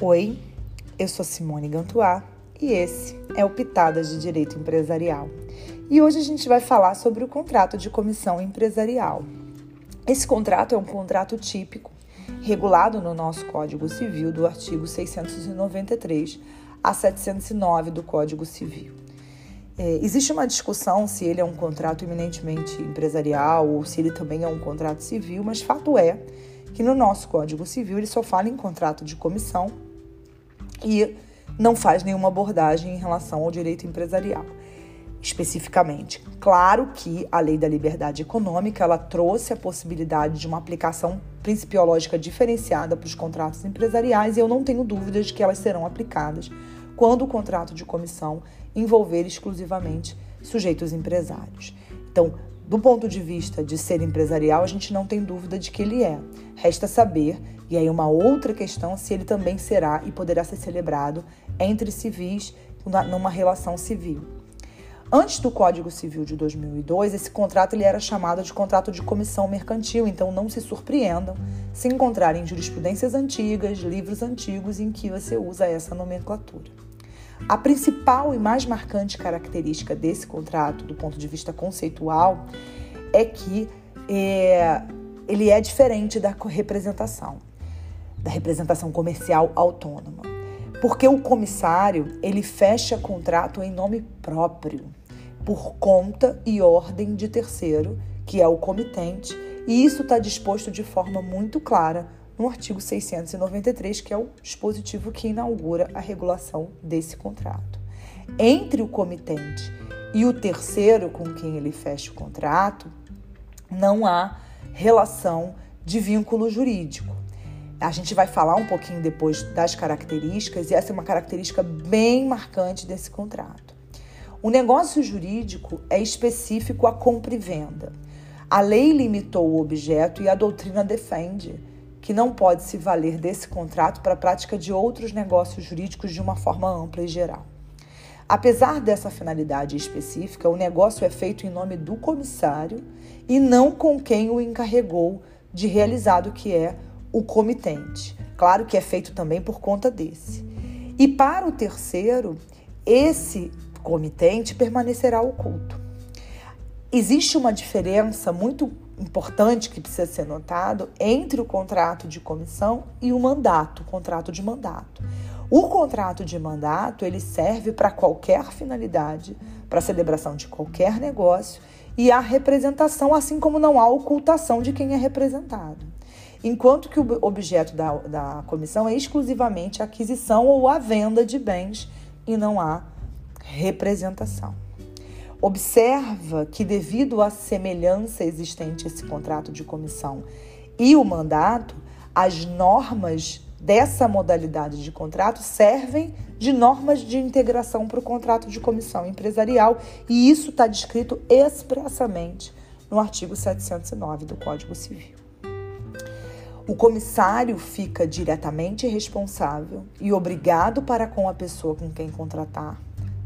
Oi, eu sou Simone Gantuá e esse é o Pitadas de Direito Empresarial. E hoje a gente vai falar sobre o contrato de comissão empresarial. Esse contrato é um contrato típico, regulado no nosso Código Civil do artigo 693 a 709 do Código Civil. É, existe uma discussão se ele é um contrato eminentemente empresarial ou se ele também é um contrato civil, mas fato é que no nosso Código Civil ele só fala em contrato de comissão e não faz nenhuma abordagem em relação ao direito empresarial. Especificamente, claro que a Lei da Liberdade Econômica ela trouxe a possibilidade de uma aplicação principiológica diferenciada para os contratos empresariais e eu não tenho dúvidas de que elas serão aplicadas quando o contrato de comissão envolver exclusivamente sujeitos empresários. Então, do ponto de vista de ser empresarial, a gente não tem dúvida de que ele é. Resta saber, e aí uma outra questão, se ele também será e poderá ser celebrado entre civis numa relação civil. Antes do Código Civil de 2002, esse contrato ele era chamado de contrato de comissão mercantil, então não se surpreendam se encontrarem jurisprudências antigas, livros antigos em que você usa essa nomenclatura. A principal e mais marcante característica desse contrato, do ponto de vista conceitual, é que é, ele é diferente da representação, da representação comercial autônoma. Porque o comissário, ele fecha contrato em nome próprio, por conta e ordem de terceiro, que é o comitente, e isso está disposto de forma muito clara no artigo 693, que é o dispositivo que inaugura a regulação desse contrato. Entre o comitente e o terceiro com quem ele fecha o contrato, não há relação de vínculo jurídico. A gente vai falar um pouquinho depois das características, e essa é uma característica bem marcante desse contrato. O negócio jurídico é específico à compra e venda. A lei limitou o objeto e a doutrina defende que não pode se valer desse contrato para a prática de outros negócios jurídicos de uma forma ampla e geral. Apesar dessa finalidade específica, o negócio é feito em nome do comissário e não com quem o encarregou de realizado, que é o comitente. Claro que é feito também por conta desse. E para o terceiro, esse comitente permanecerá oculto. Existe uma diferença muito importante que precisa ser notado entre o contrato de comissão e o mandato, o contrato de mandato. O contrato de mandato ele serve para qualquer finalidade, para a celebração de qualquer negócio e a representação, assim como não há ocultação de quem é representado. Enquanto que o objeto da, da comissão é exclusivamente a aquisição ou a venda de bens e não há representação. Observa que, devido à semelhança existente esse contrato de comissão e o mandato, as normas dessa modalidade de contrato servem de normas de integração para o contrato de comissão empresarial e isso está descrito expressamente no artigo 709 do Código Civil. O comissário fica diretamente responsável e obrigado para com a pessoa com quem contratar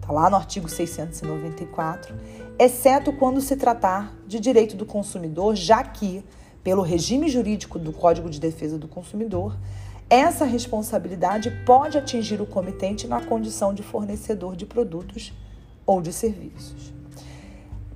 Está lá no artigo 694, exceto quando se tratar de direito do consumidor, já que, pelo regime jurídico do Código de Defesa do Consumidor, essa responsabilidade pode atingir o comitente na condição de fornecedor de produtos ou de serviços.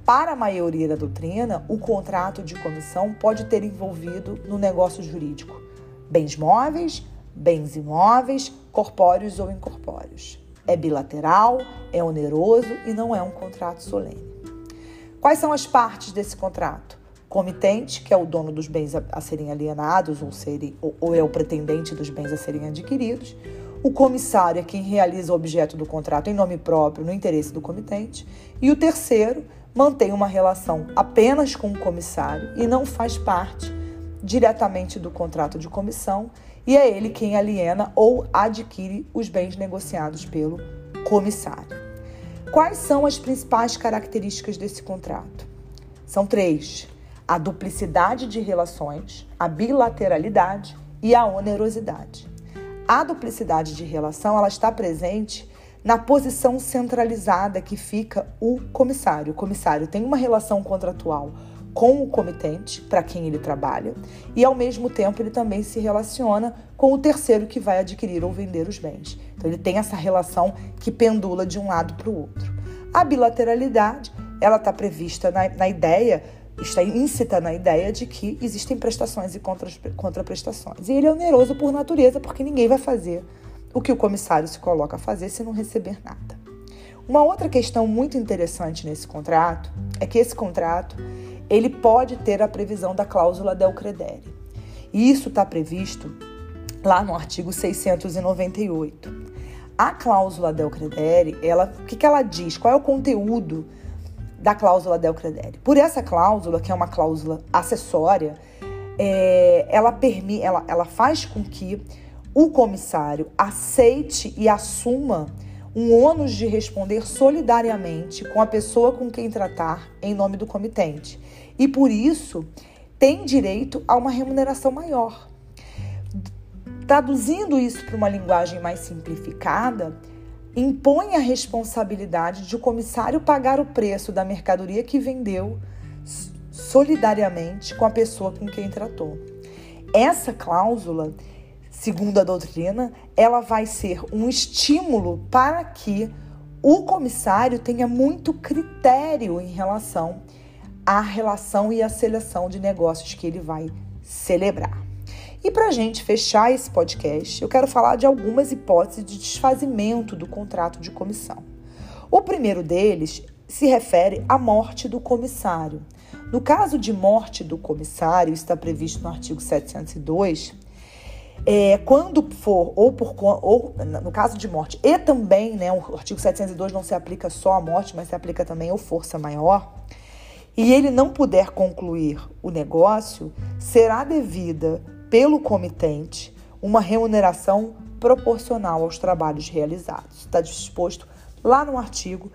Para a maioria da doutrina, o contrato de comissão pode ter envolvido no negócio jurídico bens móveis, bens imóveis, corpóreos ou incorpóreos. É bilateral, é oneroso e não é um contrato solene. Quais são as partes desse contrato? Comitente, que é o dono dos bens a, serem alienados ou, serem, ou é o pretendente dos bens a serem adquiridos. O comissário é quem realiza o objeto do contrato em nome próprio, no interesse do comitente. E o terceiro mantém uma relação apenas com o comissário e não faz parte diretamente do contrato de comissão e é ele quem aliena ou adquire os bens negociados pelo comissário. Quais são as principais características desse contrato? São três: a duplicidade de relações, a bilateralidade e a onerosidade. A duplicidade de relação ela está presente na posição centralizada que fica o comissário. O comissário tem uma relação contratual com o comitente para quem ele trabalha e, ao mesmo tempo, ele também se relaciona com o terceiro que vai adquirir ou vender os bens. Então, ele tem essa relação que pendula de um lado para o outro. A bilateralidade, ela está prevista na, na ideia está íncita na ideia de que existem prestações e contraprestações. E ele é oneroso por natureza, porque ninguém vai fazer o que o comissário se coloca a fazer se não receber nada. Uma outra questão muito interessante nesse contrato é que esse contrato ele pode ter a previsão da cláusula del credere. E isso está previsto lá no artigo 698. A cláusula del credere, ela, o que, que ela diz? Qual é o conteúdo da cláusula del credere. Por essa cláusula, que é uma cláusula acessória, é, ela, permi, ela, ela faz com que o comissário aceite e assuma um ônus de responder solidariamente com a pessoa com quem tratar em nome do comitente. E por isso tem direito a uma remuneração maior. Traduzindo isso para uma linguagem mais simplificada, impõe a responsabilidade de o comissário pagar o preço da mercadoria que vendeu solidariamente com a pessoa com quem tratou. Essa cláusula, segundo a doutrina, ela vai ser um estímulo para que o comissário tenha muito critério em relação à relação e à seleção de negócios que ele vai celebrar. E para a gente fechar esse podcast, eu quero falar de algumas hipóteses de desfazimento do contrato de comissão. O primeiro deles se refere à morte do comissário. No caso de morte do comissário, está previsto no artigo 702, é, quando for, ou por ou no caso de morte, e também, né, o artigo 702 não se aplica só à morte, mas se aplica também ao força maior, e ele não puder concluir o negócio, será devida pelo comitente uma remuneração proporcional aos trabalhos realizados. Está disposto lá no artigo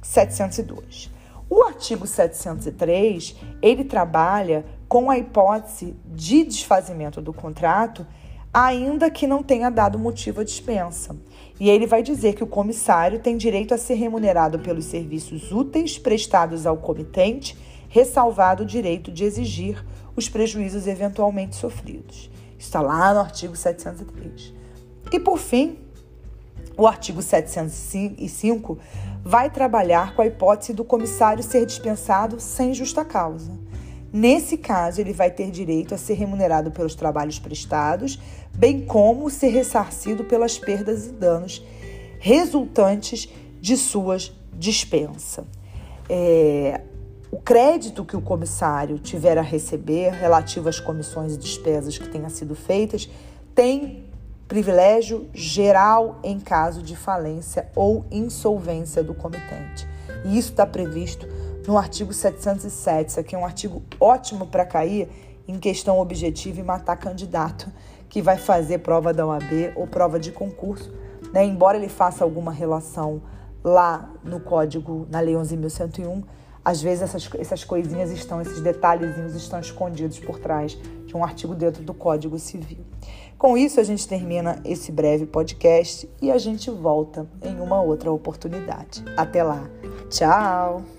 702. O artigo 703, ele trabalha com a hipótese de desfazimento do contrato, ainda que não tenha dado motivo à dispensa. E ele vai dizer que o comissário tem direito a ser remunerado pelos serviços úteis prestados ao comitente, ressalvado o direito de exigir os prejuízos eventualmente sofridos. Está lá no artigo 703. E por fim, o artigo 705 vai trabalhar com a hipótese do comissário ser dispensado sem justa causa. Nesse caso, ele vai ter direito a ser remunerado pelos trabalhos prestados, bem como ser ressarcido pelas perdas e danos resultantes de suas dispensa. É, o crédito que o comissário tiver a receber relativo às comissões e despesas que tenham sido feitas tem privilégio geral em caso de falência ou insolvência do comitente. E isso está previsto no artigo 707. Isso aqui é um artigo ótimo para cair em questão objetiva e matar candidato que vai fazer prova da OAB ou prova de concurso, né? embora ele faça alguma relação lá no código, na Lei 11.101, às vezes essas, essas coisinhas estão, esses detalhezinhos estão escondidos por trás de um artigo dentro do Código Civil. Com isso, a gente termina esse breve podcast e a gente volta em uma outra oportunidade. Até lá. Tchau!